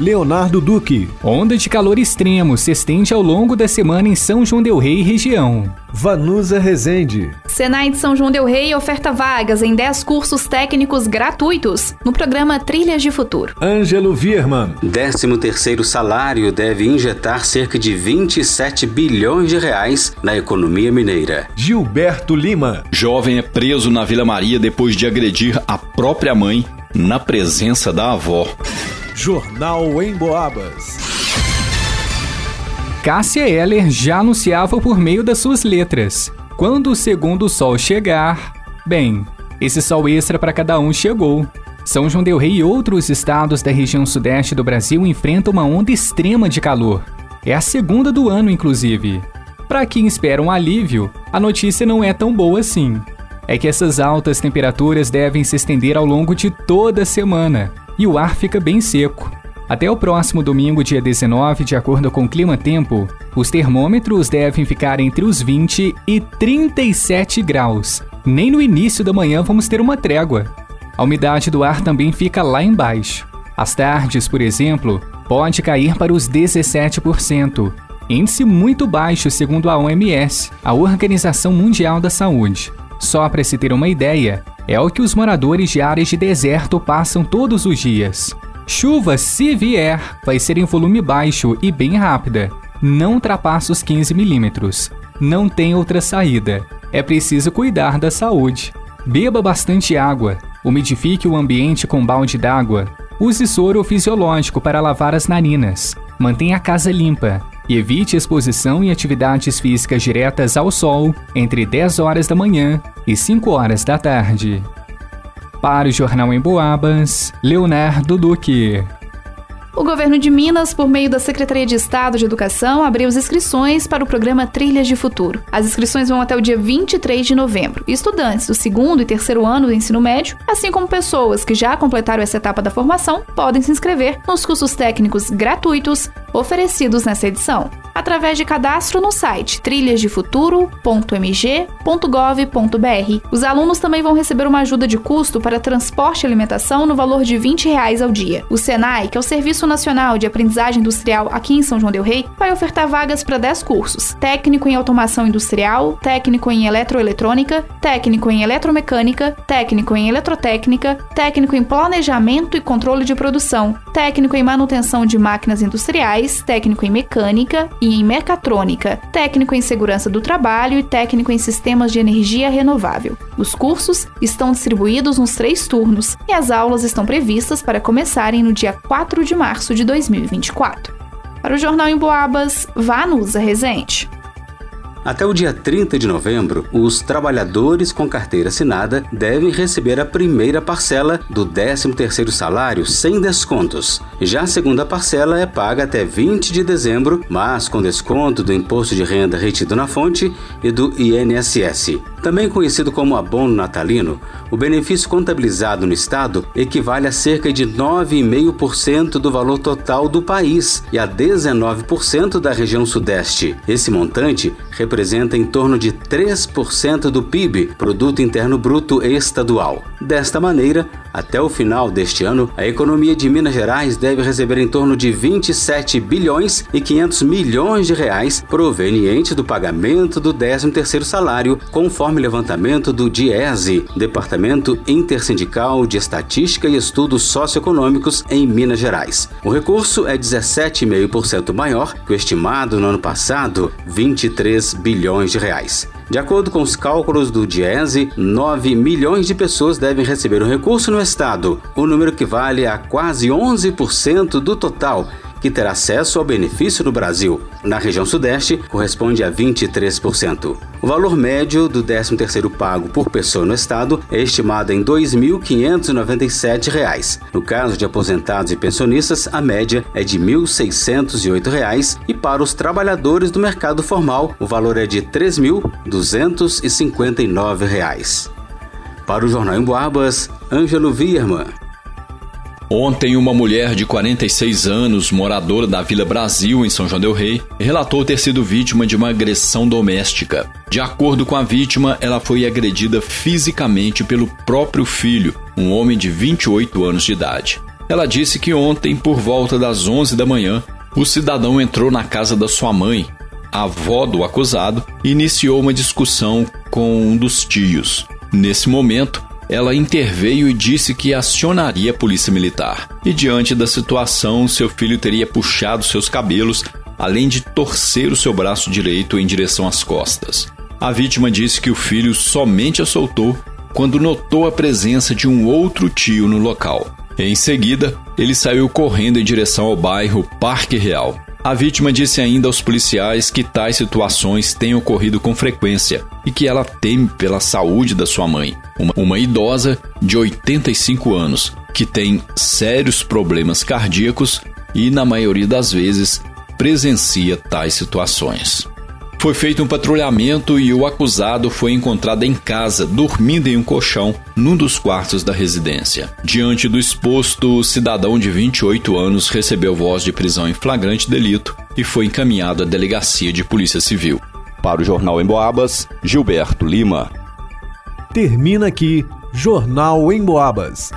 Leonardo Duque. Onda de calor extremo se estende ao longo da semana em São João Del Rei e região. Vanusa Rezende. Senai de São João Del Rei oferta vagas em 10 cursos técnicos gratuitos no programa Trilhas de Futuro. Ângelo Virman. 13º salário deve injetar cerca de 27 bilhões de reais na economia mineira. Gilberto Lima. Jovem é preso na Vila Maria depois de agredir a própria mãe na presença da avó. Jornal em Boabas. Cássia Eller já anunciava por meio das suas letras. Quando o segundo sol chegar, bem, esse sol extra para cada um chegou. São João del Rei e outros estados da região sudeste do Brasil enfrentam uma onda extrema de calor. É a segunda do ano, inclusive. Para quem espera um alívio, a notícia não é tão boa assim. É que essas altas temperaturas devem se estender ao longo de toda a semana e o ar fica bem seco. Até o próximo domingo, dia 19, de acordo com o Clima Tempo, os termômetros devem ficar entre os 20 e 37 graus. Nem no início da manhã vamos ter uma trégua. A umidade do ar também fica lá embaixo. Às tardes, por exemplo, pode cair para os 17%, índice muito baixo segundo a OMS, a Organização Mundial da Saúde. Só para se ter uma ideia, é o que os moradores de áreas de deserto passam todos os dias. Chuva, se vier, vai ser em volume baixo e bem rápida. Não ultrapassa os 15 milímetros. Não tem outra saída. É preciso cuidar da saúde. Beba bastante água. Umidifique o ambiente com balde d'água. Use soro fisiológico para lavar as narinas. Mantenha a casa limpa e evite exposição e atividades físicas diretas ao sol entre 10 horas da manhã e 5 horas da tarde. Para o Jornal em Boabas, Leonardo Duque. O governo de Minas, por meio da Secretaria de Estado de Educação, abriu as inscrições para o programa Trilhas de Futuro. As inscrições vão até o dia 23 de novembro. Estudantes do segundo e terceiro ano do ensino médio, assim como pessoas que já completaram essa etapa da formação, podem se inscrever nos cursos técnicos gratuitos oferecidos nessa edição através de cadastro no site trilhasdefuturo.mg.gov.br. Os alunos também vão receber uma ajuda de custo para transporte e alimentação no valor de 20 reais ao dia. O SENAI, que é o Serviço Nacional de Aprendizagem Industrial aqui em São João del Rei, vai ofertar vagas para 10 cursos: técnico em automação industrial, técnico em eletroeletrônica, técnico em eletromecânica, técnico em eletrotécnica, técnico em planejamento e controle de produção, técnico em manutenção de máquinas industriais, técnico em mecânica e em mecatrônica, técnico em segurança do trabalho e técnico em sistemas de energia renovável. Os cursos estão distribuídos nos três turnos e as aulas estão previstas para começarem no dia 4 de março de 2024. Para o Jornal em Boabas, Vanusa Rezende. Até o dia 30 de novembro, os trabalhadores com carteira assinada devem receber a primeira parcela do 13º salário sem descontos. Já a segunda parcela é paga até 20 de dezembro, mas com desconto do imposto de renda retido na fonte e do INSS. Também conhecido como abono natalino, o benefício contabilizado no estado equivale a cerca de 9,5% do valor total do país e a 19% da região sudeste. Esse montante representa em torno de 3% do PIB, produto interno bruto estadual. Desta maneira, até o final deste ano, a economia de Minas Gerais deve receber em torno de 27 bilhões e 500 milhões de reais provenientes do pagamento do 13º salário, conforme levantamento do DIESE, Departamento Intersindical de Estatística e Estudos Socioeconômicos em Minas Gerais. O recurso é 17,5% maior que o estimado no ano passado, 23 bilhões de reais. De acordo com os cálculos do Diese, 9 milhões de pessoas devem receber o recurso no estado, o número equivale a quase 11% do total que terá acesso ao benefício no Brasil. Na região Sudeste, corresponde a 23%. O valor médio do 13º pago por pessoa no estado é estimado em R$ 2.597. No caso de aposentados e pensionistas, a média é de R$ 1.608 e para os trabalhadores do mercado formal, o valor é de R$ 3.259. Para o Jornal em Boabas, Ângelo Vierman. Ontem, uma mulher de 46 anos, moradora da Vila Brasil, em São João Del Rei, relatou ter sido vítima de uma agressão doméstica. De acordo com a vítima, ela foi agredida fisicamente pelo próprio filho, um homem de 28 anos de idade. Ela disse que ontem, por volta das 11 da manhã, o cidadão entrou na casa da sua mãe, a avó do acusado, e iniciou uma discussão com um dos tios. Nesse momento, ela interveio e disse que acionaria a polícia militar. E diante da situação, seu filho teria puxado seus cabelos, além de torcer o seu braço direito em direção às costas. A vítima disse que o filho somente a soltou quando notou a presença de um outro tio no local. Em seguida, ele saiu correndo em direção ao bairro Parque Real. A vítima disse ainda aos policiais que tais situações têm ocorrido com frequência e que ela teme pela saúde da sua mãe, uma, uma idosa de 85 anos que tem sérios problemas cardíacos e, na maioria das vezes, presencia tais situações. Foi feito um patrulhamento e o acusado foi encontrado em casa, dormindo em um colchão, num dos quartos da residência. Diante do exposto, o cidadão de 28 anos recebeu voz de prisão em flagrante delito e foi encaminhado à delegacia de Polícia Civil. Para o Jornal em Boabas, Gilberto Lima. Termina aqui Jornal em Boabas.